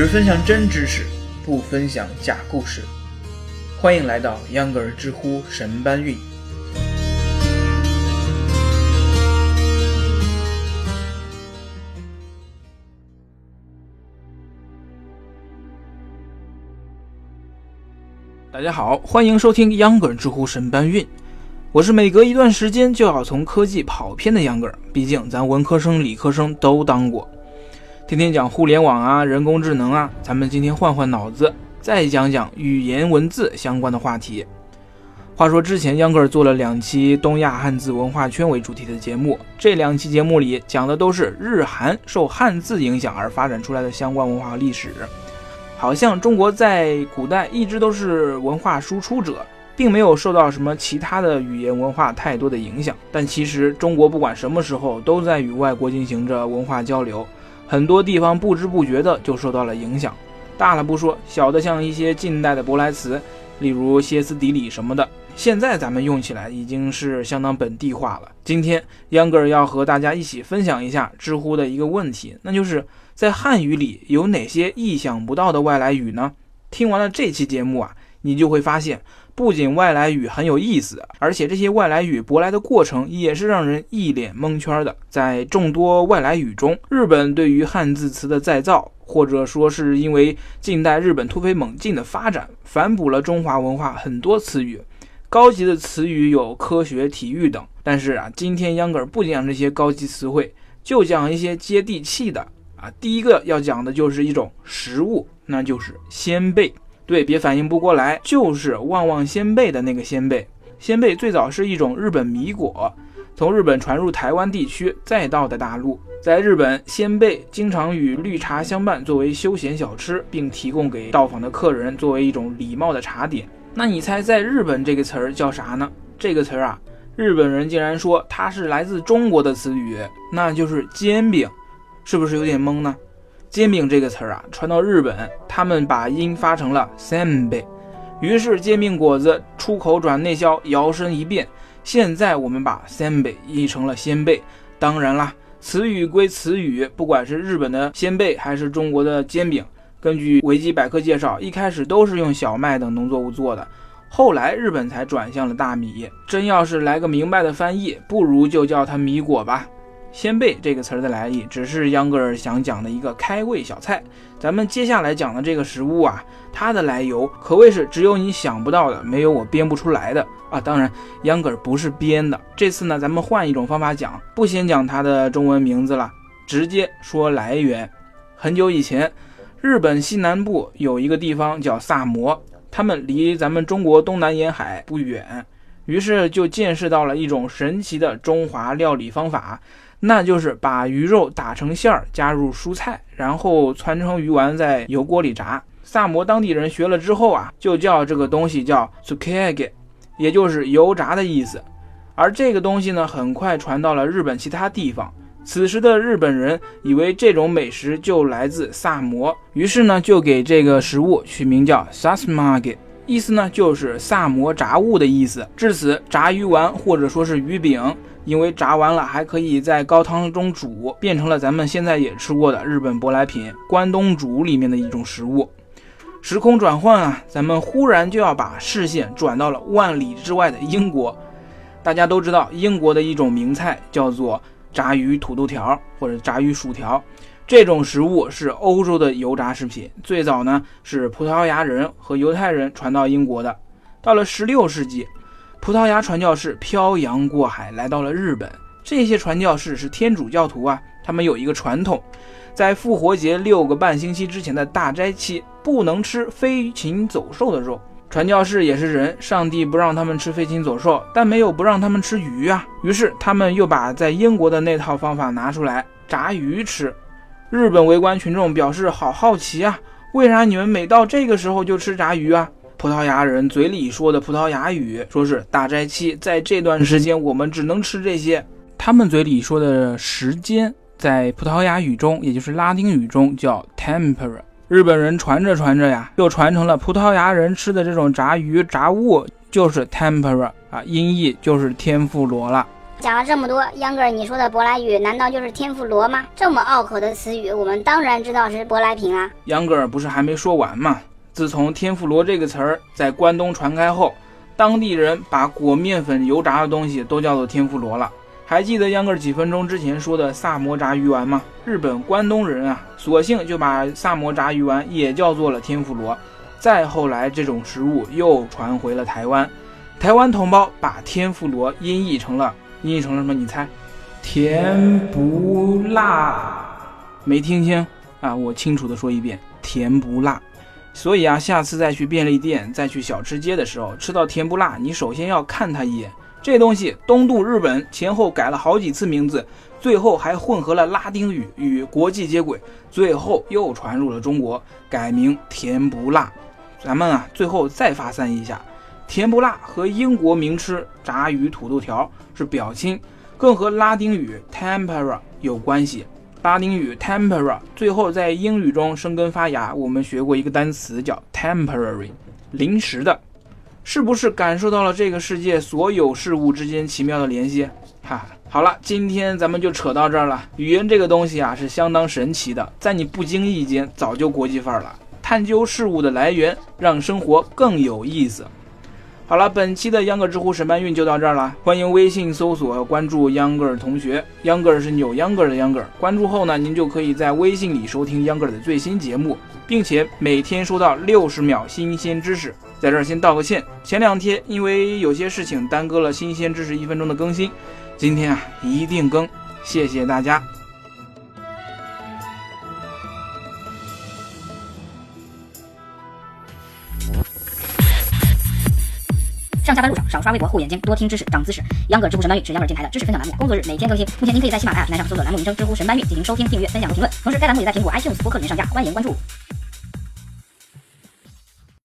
只分享真知识，不分享假故事。欢迎来到秧歌儿知乎神搬运。大家好，欢迎收听秧歌儿知乎神搬运。我是每隔一段时间就要从科技跑偏的秧歌儿，毕竟咱文科生、理科生都当过。天天讲互联网啊，人工智能啊，咱们今天换换脑子，再讲讲语言文字相关的话题。话说之前秧歌儿做了两期东亚汉字文化圈为主题的节目，这两期节目里讲的都是日韩受汉字影响而发展出来的相关文化和历史。好像中国在古代一直都是文化输出者，并没有受到什么其他的语言文化太多的影响。但其实中国不管什么时候都在与外国进行着文化交流。很多地方不知不觉的就受到了影响，大了不说，小的像一些近代的舶来词，例如歇斯底里什么的，现在咱们用起来已经是相当本地化了。今天秧歌儿要和大家一起分享一下知乎的一个问题，那就是在汉语里有哪些意想不到的外来语呢？听完了这期节目啊，你就会发现。不仅外来语很有意思，而且这些外来语舶来的过程也是让人一脸蒙圈的。在众多外来语中，日本对于汉字词的再造，或者说是因为近代日本突飞猛进的发展，反哺了中华文化很多词语。高级的词语有科学、体育等。但是啊，今天秧歌儿不讲这些高级词汇，就讲一些接地气的啊。第一个要讲的就是一种食物，那就是鲜贝。对，别反应不过来，就是旺旺仙贝的那个仙贝。仙贝最早是一种日本米果，从日本传入台湾地区，再到的大陆。在日本，仙贝经常与绿茶相伴，作为休闲小吃，并提供给到访的客人作为一种礼貌的茶点。那你猜，在日本这个词儿叫啥呢？这个词儿啊，日本人竟然说它是来自中国的词语，那就是煎饼，是不是有点懵呢？煎饼这个词儿啊，传到日本，他们把音发成了 “senbei”，于是煎饼果子出口转内销，摇身一变。现在我们把 “senbei” 译成了“鲜贝”。当然啦，词语归词语，不管是日本的鲜贝还是中国的煎饼，根据维基百科介绍，一开始都是用小麦等农作物做的，后来日本才转向了大米。真要是来个明白的翻译，不如就叫它米果吧。鲜贝这个词儿的来历，只是秧歌儿想讲的一个开胃小菜。咱们接下来讲的这个食物啊，它的来由可谓是只有你想不到的，没有我编不出来的啊。当然，秧歌儿不是编的。这次呢，咱们换一种方法讲，不先讲它的中文名字了，直接说来源。很久以前，日本西南部有一个地方叫萨摩，他们离咱们中国东南沿海不远，于是就见识到了一种神奇的中华料理方法。那就是把鱼肉打成馅儿，加入蔬菜，然后汆成鱼丸，在油锅里炸。萨摩当地人学了之后啊，就叫这个东西叫 sukege，也就是油炸的意思。而这个东西呢，很快传到了日本其他地方。此时的日本人以为这种美食就来自萨摩，于是呢，就给这个食物取名叫 sasmage，意思呢就是萨摩炸物的意思。至此，炸鱼丸或者说是鱼饼。因为炸完了还可以在高汤中煮，变成了咱们现在也吃过的日本舶来品关东煮里面的一种食物。时空转换啊，咱们忽然就要把视线转到了万里之外的英国。大家都知道，英国的一种名菜叫做炸鱼土豆条或者炸鱼薯条，这种食物是欧洲的油炸食品。最早呢是葡萄牙人和犹太人传到英国的，到了16世纪。葡萄牙传教士漂洋过海来到了日本。这些传教士是天主教徒啊，他们有一个传统，在复活节六个半星期之前的大斋期，不能吃飞禽走兽的肉。传教士也是人，上帝不让他们吃飞禽走兽，但没有不让他们吃鱼啊。于是他们又把在英国的那套方法拿出来炸鱼吃。日本围观群众表示好好奇啊，为啥你们每到这个时候就吃炸鱼啊？葡萄牙人嘴里说的葡萄牙语，说是大斋期，在这段时间我们只能吃这些。他们嘴里说的时间，在葡萄牙语中，也就是拉丁语中叫 tempera。日本人传着传着呀，就传成了葡萄牙人吃的这种炸鱼炸物就是 tempera 啊，音译就是天妇罗了。讲了这么多，秧歌儿，你说的舶来语难道就是天妇罗吗？这么拗口的词语，我们当然知道是舶来品啊。秧歌儿不是还没说完吗？自从天妇罗这个词儿在关东传开后，当地人把裹面粉油炸的东西都叫做天妇罗了。还记得秧歌几分钟之前说的萨摩炸鱼丸吗？日本关东人啊，索性就把萨摩炸鱼丸也叫做了天妇罗。再后来，这种食物又传回了台湾，台湾同胞把天妇罗音译成了。音译成了什么？你猜？甜不辣？没听清啊？我清楚的说一遍，甜不辣。所以啊，下次再去便利店、再去小吃街的时候，吃到甜不辣，你首先要看它一眼。这东西东渡日本前后改了好几次名字，最后还混合了拉丁语与国际接轨，最后又传入了中国，改名甜不辣。咱们啊，最后再发散一下。甜不辣和英国名吃炸鱼土豆条是表亲，更和拉丁语 tempera 有关系。拉丁语 tempera 最后在英语中生根发芽。我们学过一个单词叫 temporary，临时的。是不是感受到了这个世界所有事物之间奇妙的联系？哈，好了，今天咱们就扯到这儿了。语言这个东西啊，是相当神奇的，在你不经意间早就国际范儿了。探究事物的来源，让生活更有意思。好了，本期的秧歌知乎神搬运就到这儿了。欢迎微信搜索关注秧歌儿同学，秧歌儿是扭秧歌儿的秧歌儿。关注后呢，您就可以在微信里收听秧歌儿的最新节目，并且每天收到六十秒新鲜知识。在这儿先道个歉，前两天因为有些事情耽搁了新鲜知识一分钟的更新，今天啊一定更，谢谢大家。上下班路上少刷微博护眼睛，多听知识长姿势。秧歌知乎神搬运是秧歌电台的知识分享栏目，工作日每天更新。目前您可以在喜马拉雅平台上搜索栏目名称“知乎神搬运”进行收听、订阅、分享和评论。同时，该栏目也在苹果 iTunes 播客里面上架，欢迎关注。